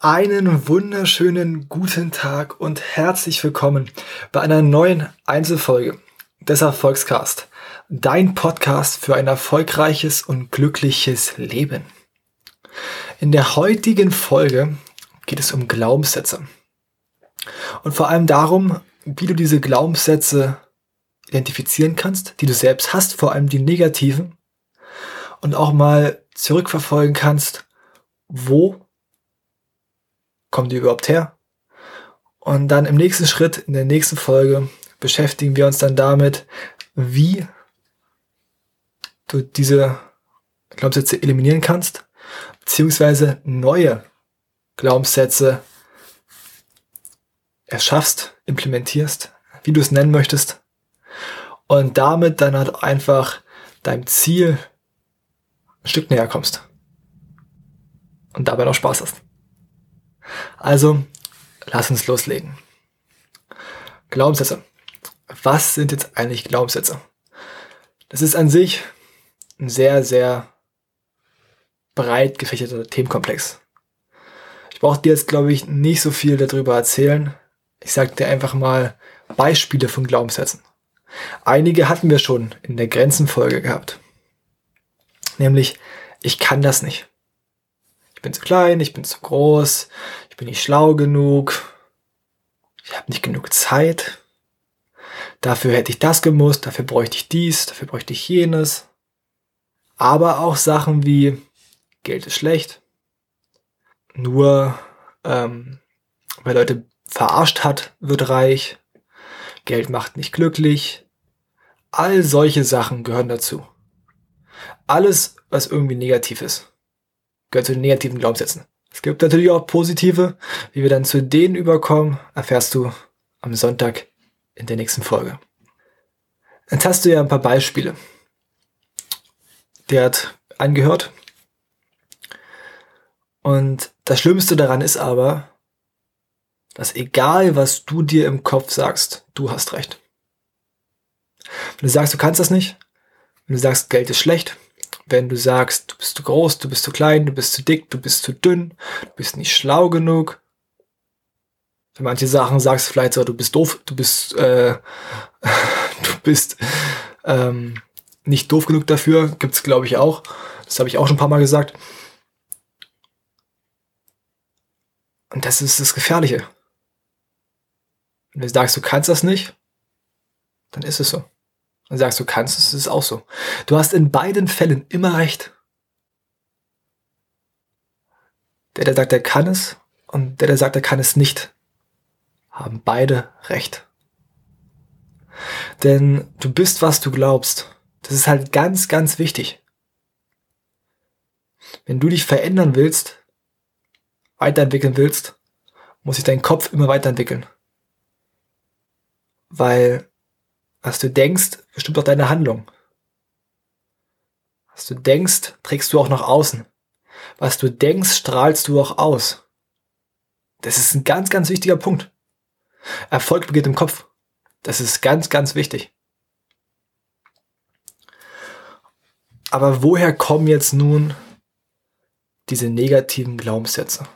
Einen wunderschönen guten Tag und herzlich willkommen bei einer neuen Einzelfolge des Erfolgscast. Dein Podcast für ein erfolgreiches und glückliches Leben. In der heutigen Folge geht es um Glaubenssätze. Und vor allem darum, wie du diese Glaubenssätze identifizieren kannst, die du selbst hast, vor allem die negativen, und auch mal zurückverfolgen kannst, wo kommen die überhaupt her? Und dann im nächsten Schritt, in der nächsten Folge, beschäftigen wir uns dann damit, wie du diese Glaubenssätze eliminieren kannst, beziehungsweise neue Glaubenssätze erschaffst, implementierst, wie du es nennen möchtest, und damit dann halt einfach deinem Ziel ein Stück näher kommst und dabei noch Spaß hast. Also, lass uns loslegen. Glaubenssätze. Was sind jetzt eigentlich Glaubenssätze? Das ist an sich ein sehr, sehr breit gefächerter Themenkomplex. Ich brauche dir jetzt, glaube ich, nicht so viel darüber erzählen. Ich sage dir einfach mal Beispiele von Glaubenssätzen. Einige hatten wir schon in der Grenzenfolge gehabt. Nämlich, ich kann das nicht. Ich bin zu klein, ich bin zu groß, ich bin nicht schlau genug, ich habe nicht genug Zeit. Dafür hätte ich das gemusst, dafür bräuchte ich dies, dafür bräuchte ich jenes. Aber auch Sachen wie Geld ist schlecht. Nur ähm, wer Leute verarscht hat, wird reich. Geld macht nicht glücklich. All solche Sachen gehören dazu. Alles, was irgendwie negativ ist gehört zu den negativen Glaubenssätzen. Es gibt natürlich auch positive. Wie wir dann zu denen überkommen, erfährst du am Sonntag in der nächsten Folge. Jetzt hast du ja ein paar Beispiele. Der hat angehört. Und das Schlimmste daran ist aber, dass egal was du dir im Kopf sagst, du hast recht. Wenn du sagst, du kannst das nicht, wenn du sagst, Geld ist schlecht, wenn du sagst, du bist zu groß, du bist zu klein, du bist zu dick, du bist zu dünn, du bist nicht schlau genug. Für manche Sachen sagst du vielleicht so, du bist doof, du bist, äh, du bist ähm, nicht doof genug dafür, gibt's glaube ich auch. Das habe ich auch schon ein paar Mal gesagt. Und das ist das Gefährliche. Wenn du sagst, du kannst das nicht, dann ist es so und sagst, du kannst es, ist es auch so. Du hast in beiden Fällen immer recht. Der, der sagt, er kann es und der, der sagt, er kann es nicht, haben beide recht. Denn du bist, was du glaubst. Das ist halt ganz, ganz wichtig. Wenn du dich verändern willst, weiterentwickeln willst, muss sich dein Kopf immer weiterentwickeln. Weil was du denkst, bestimmt auch deine Handlung. Was du denkst, trägst du auch nach außen. Was du denkst, strahlst du auch aus. Das ist ein ganz, ganz wichtiger Punkt. Erfolg beginnt im Kopf. Das ist ganz, ganz wichtig. Aber woher kommen jetzt nun diese negativen Glaubenssätze?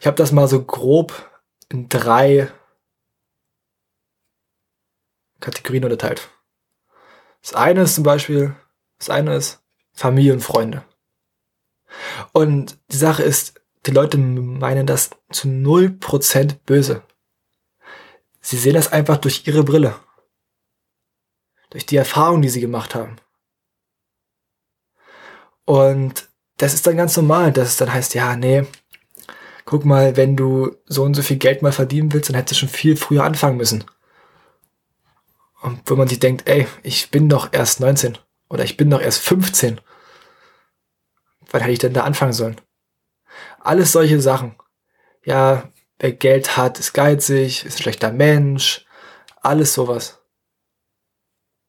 Ich habe das mal so grob in drei Kategorien unterteilt. Das eine ist zum Beispiel, das eine ist Familie und Freunde. Und die Sache ist, die Leute meinen das zu 0% böse. Sie sehen das einfach durch ihre Brille. Durch die Erfahrung, die sie gemacht haben. Und das ist dann ganz normal, dass es dann heißt, ja, nee, guck mal, wenn du so und so viel Geld mal verdienen willst, dann hättest du schon viel früher anfangen müssen. Und wo man sich denkt, ey, ich bin doch erst 19 oder ich bin doch erst 15. Wann hätte ich denn da anfangen sollen? Alles solche Sachen. Ja, wer Geld hat, ist geizig, ist ein schlechter Mensch, alles sowas.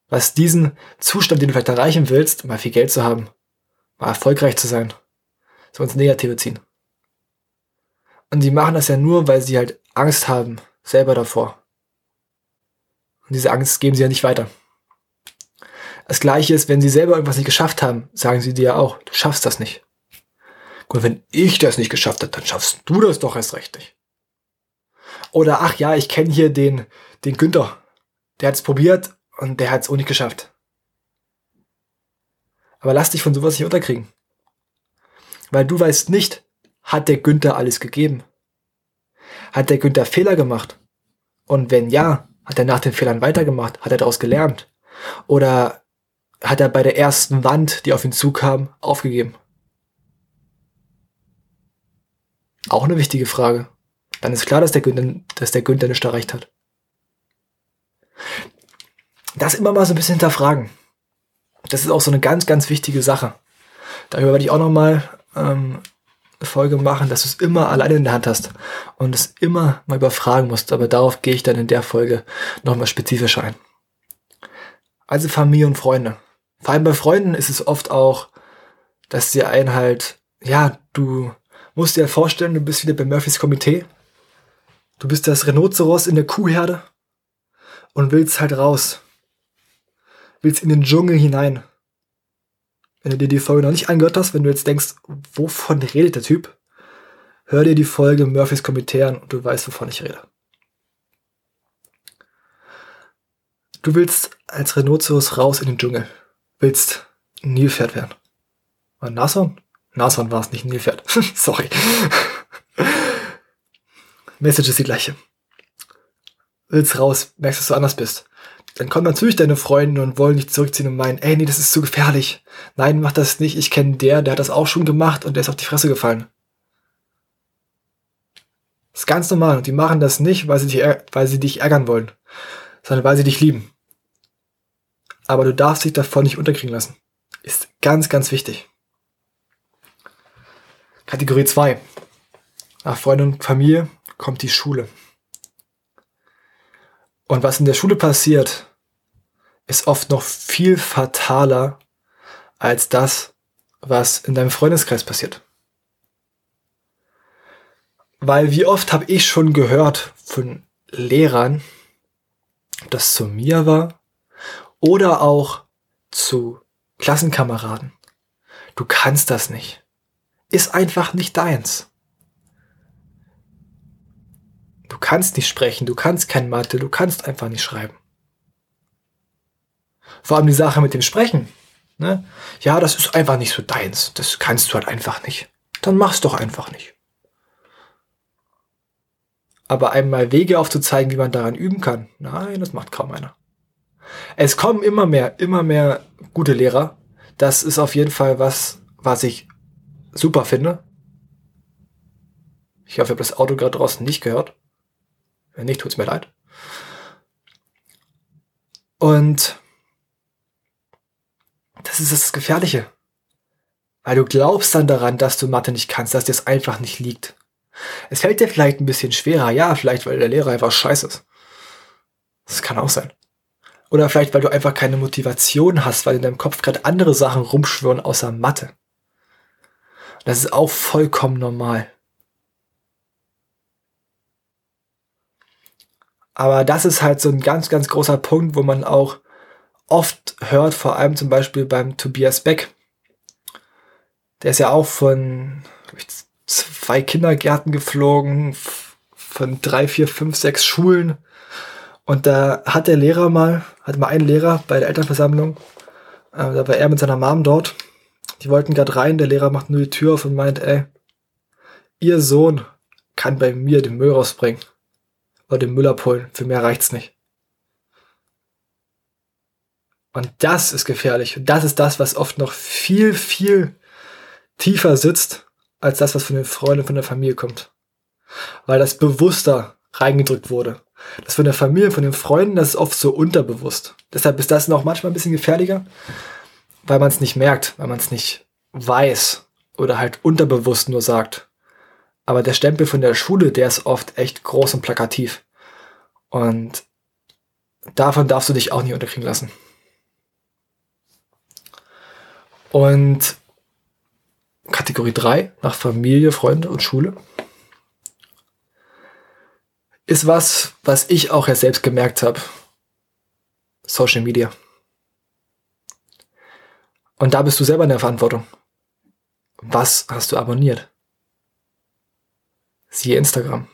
Was diesen Zustand, den du vielleicht erreichen willst, mal viel Geld zu haben, mal erfolgreich zu sein, so ins Negative ziehen. Und sie machen das ja nur, weil sie halt Angst haben, selber davor. Und diese Angst geben sie ja nicht weiter. Das gleiche ist, wenn sie selber irgendwas nicht geschafft haben, sagen sie dir ja auch, du schaffst das nicht. Und wenn ich das nicht geschafft habe, dann schaffst du das doch erst recht nicht. Oder ach ja, ich kenne hier den, den Günther. Der hat es probiert und der hat es auch nicht geschafft. Aber lass dich von sowas nicht unterkriegen. Weil du weißt nicht, hat der Günther alles gegeben? Hat der Günther Fehler gemacht? Und wenn ja, hat er nach den Fehlern weitergemacht? Hat er daraus gelernt? Oder hat er bei der ersten Wand, die auf ihn zukam, aufgegeben? Auch eine wichtige Frage. Dann ist klar, dass der Günther, dass der Günther nicht erreicht hat. Das immer mal so ein bisschen hinterfragen. Das ist auch so eine ganz, ganz wichtige Sache. Darüber werde ich auch nochmal ähm, Folge machen, dass du es immer alleine in der Hand hast und es immer mal überfragen musst. Aber darauf gehe ich dann in der Folge nochmal spezifischer ein. Also Familie und Freunde. Vor allem bei Freunden ist es oft auch, dass dir ein halt, ja, du musst dir vorstellen, du bist wieder bei Murphys Komitee. Du bist das Rhinoceros in der Kuhherde und willst halt raus. Willst in den Dschungel hinein. Wenn du dir die Folge noch nicht angehört hast, wenn du jetzt denkst, wovon redet der Typ, hör dir die Folge Murphys Komitee an und du weißt, wovon ich rede. Du willst als Rhinoceros raus in den Dschungel. Willst Nilpferd werden. Ein Nashorn? Nashorn war es nicht, Nilpferd. Sorry. Message ist die gleiche. Willst raus, merkst, dass du anders bist. Dann kommen natürlich deine Freunde und wollen dich zurückziehen und meinen, ey, nee, das ist zu gefährlich. Nein, mach das nicht. Ich kenne der, der hat das auch schon gemacht und der ist auf die Fresse gefallen. Das ist ganz normal und die machen das nicht, weil sie dich, weil sie dich ärgern wollen, sondern weil sie dich lieben. Aber du darfst dich davon nicht unterkriegen lassen. Ist ganz, ganz wichtig. Kategorie 2. Nach Freunde und Familie kommt die Schule. Und was in der Schule passiert, ist oft noch viel fataler als das, was in deinem Freundeskreis passiert. Weil wie oft habe ich schon gehört von Lehrern, das zu mir war oder auch zu Klassenkameraden. Du kannst das nicht. Ist einfach nicht deins. Du kannst nicht sprechen, du kannst kein Mathe, du kannst einfach nicht schreiben. Vor allem die Sache mit dem Sprechen. Ne? Ja, das ist einfach nicht so deins. Das kannst du halt einfach nicht. Dann mach's doch einfach nicht. Aber einmal Wege aufzuzeigen, wie man daran üben kann, nein, das macht kaum einer. Es kommen immer mehr, immer mehr gute Lehrer. Das ist auf jeden Fall was, was ich super finde. Ich hoffe, ihr habt das Auto gerade draußen nicht gehört. Wenn nicht, tut's mir leid. Und das ist das Gefährliche. Weil du glaubst dann daran, dass du Mathe nicht kannst, dass dir es einfach nicht liegt. Es fällt dir vielleicht ein bisschen schwerer, ja, vielleicht weil der Lehrer einfach scheiße ist. Das kann auch sein. Oder vielleicht weil du einfach keine Motivation hast, weil in deinem Kopf gerade andere Sachen rumschwören außer Mathe. Das ist auch vollkommen normal. Aber das ist halt so ein ganz, ganz großer Punkt, wo man auch oft hört, vor allem zum Beispiel beim Tobias Beck. Der ist ja auch von ich, zwei Kindergärten geflogen, von drei, vier, fünf, sechs Schulen. Und da hat der Lehrer mal, hat mal einen Lehrer bei der Elternversammlung, äh, da war er mit seiner Mom dort. Die wollten gerade rein, der Lehrer macht nur die Tür auf und meint, ey, ihr Sohn kann bei mir den Müll rausbringen oder den Müll abholen. Für mehr reicht's nicht. Und das ist gefährlich. Und das ist das, was oft noch viel, viel tiefer sitzt, als das, was von den Freunden, von der Familie kommt. Weil das bewusster reingedrückt wurde. Das von der Familie, von den Freunden, das ist oft so unterbewusst. Deshalb ist das noch manchmal ein bisschen gefährlicher, weil man es nicht merkt, weil man es nicht weiß oder halt unterbewusst nur sagt. Aber der Stempel von der Schule, der ist oft echt groß und plakativ. Und davon darfst du dich auch nicht unterkriegen lassen. Und Kategorie 3 nach Familie, Freunde und Schule ist was, was ich auch ja selbst gemerkt habe. Social Media. Und da bist du selber in der Verantwortung. was hast du abonniert? Siehe Instagram.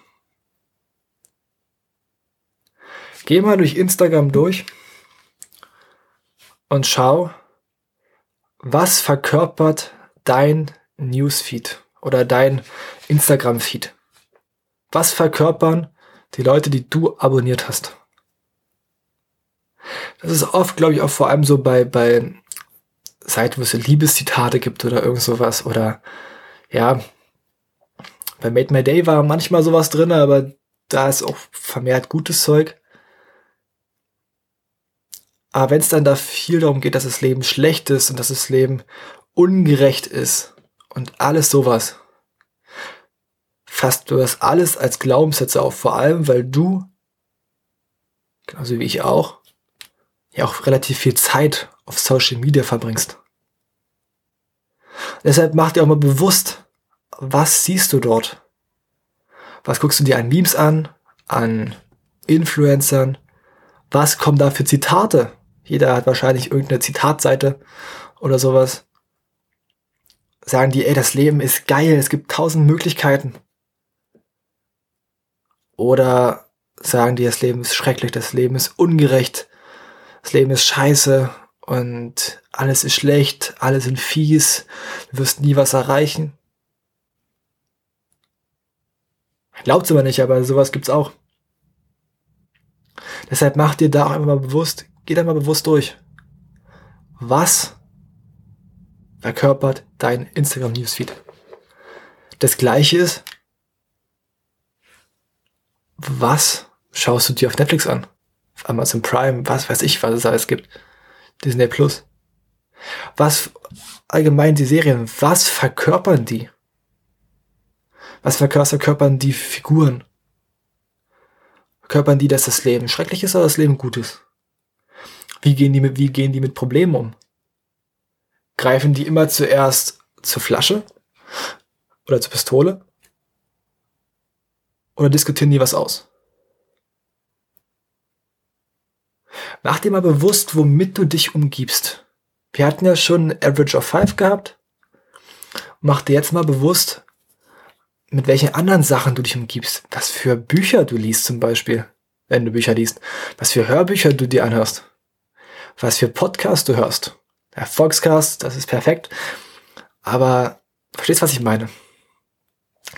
Geh mal durch Instagram durch und schau, was verkörpert dein Newsfeed oder dein Instagram-Feed? Was verkörpern die Leute, die du abonniert hast? Das ist oft, glaube ich, auch vor allem so bei, bei Seiten, wo es Liebeszitate gibt oder irgend sowas oder ja, bei Made My Day war manchmal sowas drin, aber da ist auch vermehrt gutes Zeug. Aber wenn es dann da viel darum geht, dass das Leben schlecht ist und dass das Leben ungerecht ist und alles sowas, fasst du das alles als Glaubenssätze auf. Vor allem, weil du, genauso wie ich auch, ja auch relativ viel Zeit auf Social Media verbringst. Deshalb mach dir auch mal bewusst, was siehst du dort? Was guckst du dir an Memes an, an Influencern? Was kommen da für Zitate? Jeder hat wahrscheinlich irgendeine Zitatseite oder sowas. Sagen die, ey, das Leben ist geil, es gibt tausend Möglichkeiten. Oder sagen die, das Leben ist schrecklich, das Leben ist ungerecht, das Leben ist scheiße und alles ist schlecht, alle sind fies, du wirst nie was erreichen. Glaubt's aber nicht, aber sowas gibt's auch. Deshalb mach dir da auch mal bewusst, geh da mal bewusst durch. Was verkörpert dein Instagram Newsfeed? Das gleiche ist, was schaust du dir auf Netflix an? Auf Amazon Prime, was weiß ich, was es alles gibt. Disney Plus. Was allgemein die Serien, was verkörpern die? Was verkörpern die Figuren? Verkörpern die, dass das Leben schrecklich ist oder das Leben gut ist? Wie gehen die mit, wie gehen die mit Problemen um? Greifen die immer zuerst zur Flasche oder zur Pistole? Oder diskutieren die was aus? Mach dir mal bewusst, womit du dich umgibst. Wir hatten ja schon Average of 5 gehabt. Mach dir jetzt mal bewusst, mit welchen anderen Sachen du dich umgibst. Was für Bücher du liest zum Beispiel, wenn du Bücher liest. Was für Hörbücher du dir anhörst. Was für Podcasts du hörst. Erfolgscast, das ist perfekt. Aber verstehst, was ich meine?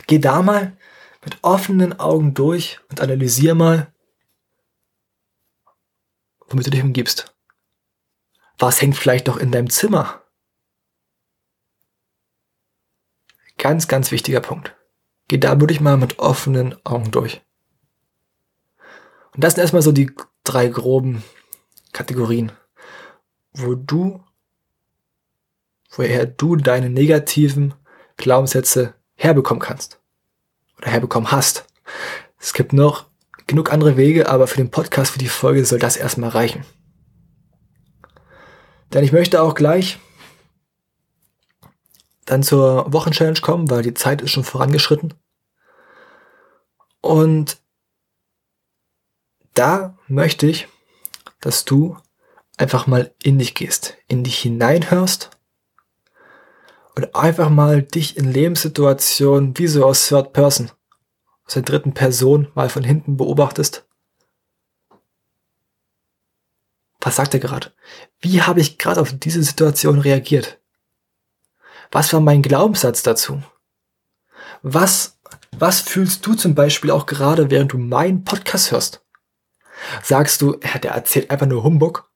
Geh da mal mit offenen Augen durch und analysier mal, womit du dich umgibst. Was hängt vielleicht noch in deinem Zimmer? Ganz, ganz wichtiger Punkt. Geh da wirklich mal mit offenen Augen durch. Und das sind erstmal so die drei groben Kategorien, wo du, woher du deine negativen Glaubenssätze herbekommen kannst. Oder herbekommen hast. Es gibt noch genug andere Wege, aber für den Podcast, für die Folge soll das erstmal reichen. Denn ich möchte auch gleich dann zur Wochenchallenge kommen, weil die Zeit ist schon vorangeschritten. Und da möchte ich, dass du einfach mal in dich gehst, in dich hineinhörst und einfach mal dich in Lebenssituationen wie so aus Third Person, aus der dritten Person mal von hinten beobachtest. Was sagt er gerade? Wie habe ich gerade auf diese Situation reagiert? Was war mein Glaubenssatz dazu? Was, was fühlst du zum Beispiel auch gerade, während du meinen Podcast hörst? Sagst du, ja, der erzählt einfach nur Humbug?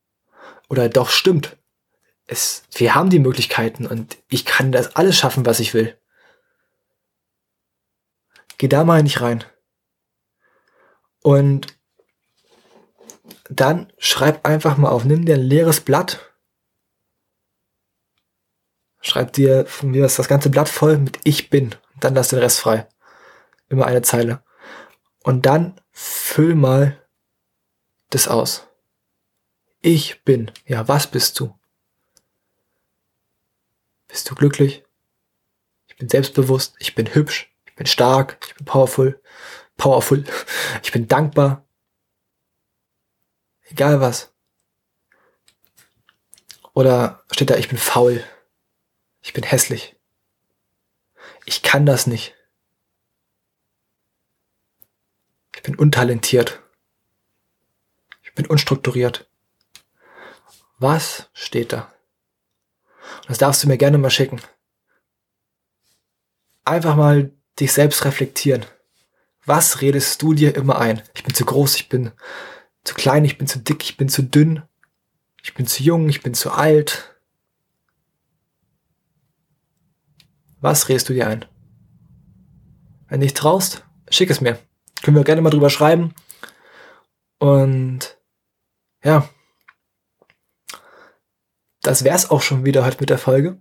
Oder doch stimmt? Es, wir haben die Möglichkeiten und ich kann das alles schaffen, was ich will. Geh da mal nicht rein. Und dann schreib einfach mal auf, nimm dir ein leeres Blatt Schreib dir von mir das ganze Blatt voll mit Ich bin. Dann lass den Rest frei. Immer eine Zeile. Und dann füll mal das aus. Ich bin. Ja, was bist du? Bist du glücklich? Ich bin selbstbewusst. Ich bin hübsch. Ich bin stark. Ich bin powerful. Powerful. Ich bin dankbar. Egal was. Oder steht da, ich bin faul. Ich bin hässlich. Ich kann das nicht. Ich bin untalentiert. Ich bin unstrukturiert. Was steht da? das darfst du mir gerne mal schicken. Einfach mal dich selbst reflektieren. Was redest du dir immer ein? Ich bin zu groß, ich bin zu klein, ich bin zu dick, ich bin zu dünn, ich bin zu jung, ich bin zu alt. Was redest du dir ein? Wenn du nicht traust, schick es mir. Können wir gerne mal drüber schreiben. Und ja, das wär's auch schon wieder heute mit der Folge.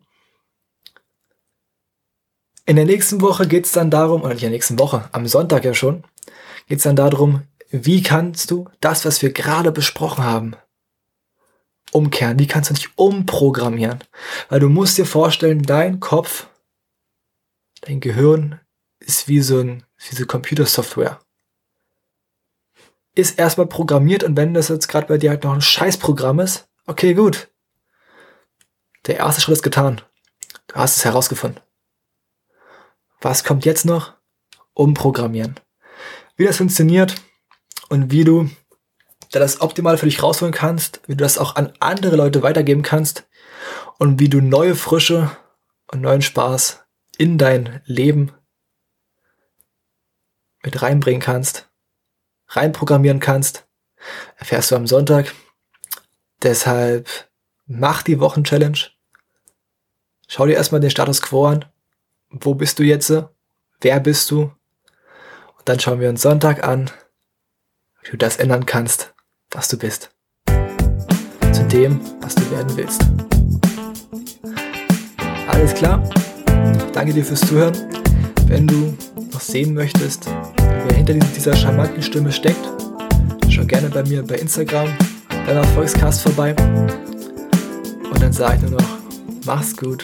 In der nächsten Woche geht's dann darum, oder nicht in der nächsten Woche, am Sonntag ja schon, geht's dann darum, wie kannst du das, was wir gerade besprochen haben, umkehren? Wie kannst du dich umprogrammieren? Weil du musst dir vorstellen, dein Kopf, dein Gehirn ist wie so ein, wie so Computersoftware. Ist erstmal programmiert und wenn das jetzt gerade bei dir halt noch ein Scheißprogramm ist, okay, gut. Der erste Schritt ist getan. Du hast es herausgefunden. Was kommt jetzt noch? Umprogrammieren. Wie das funktioniert und wie du das optimal für dich rausholen kannst, wie du das auch an andere Leute weitergeben kannst und wie du neue Frische und neuen Spaß in dein Leben mit reinbringen kannst, reinprogrammieren kannst, erfährst du am Sonntag. Deshalb mach die Wochenchallenge. Schau dir erstmal den Status quo an. Wo bist du jetzt? Wer bist du? Und dann schauen wir uns Sonntag an, wie du das ändern kannst, was du bist. Zu dem, was du werden willst. Alles klar? Danke dir fürs Zuhören. Wenn du noch sehen möchtest, wer hinter dieser charmanten Stimme steckt, schau gerne bei mir bei Instagram beim Erfolgscast vorbei. Und dann sage ich nur noch, mach's gut.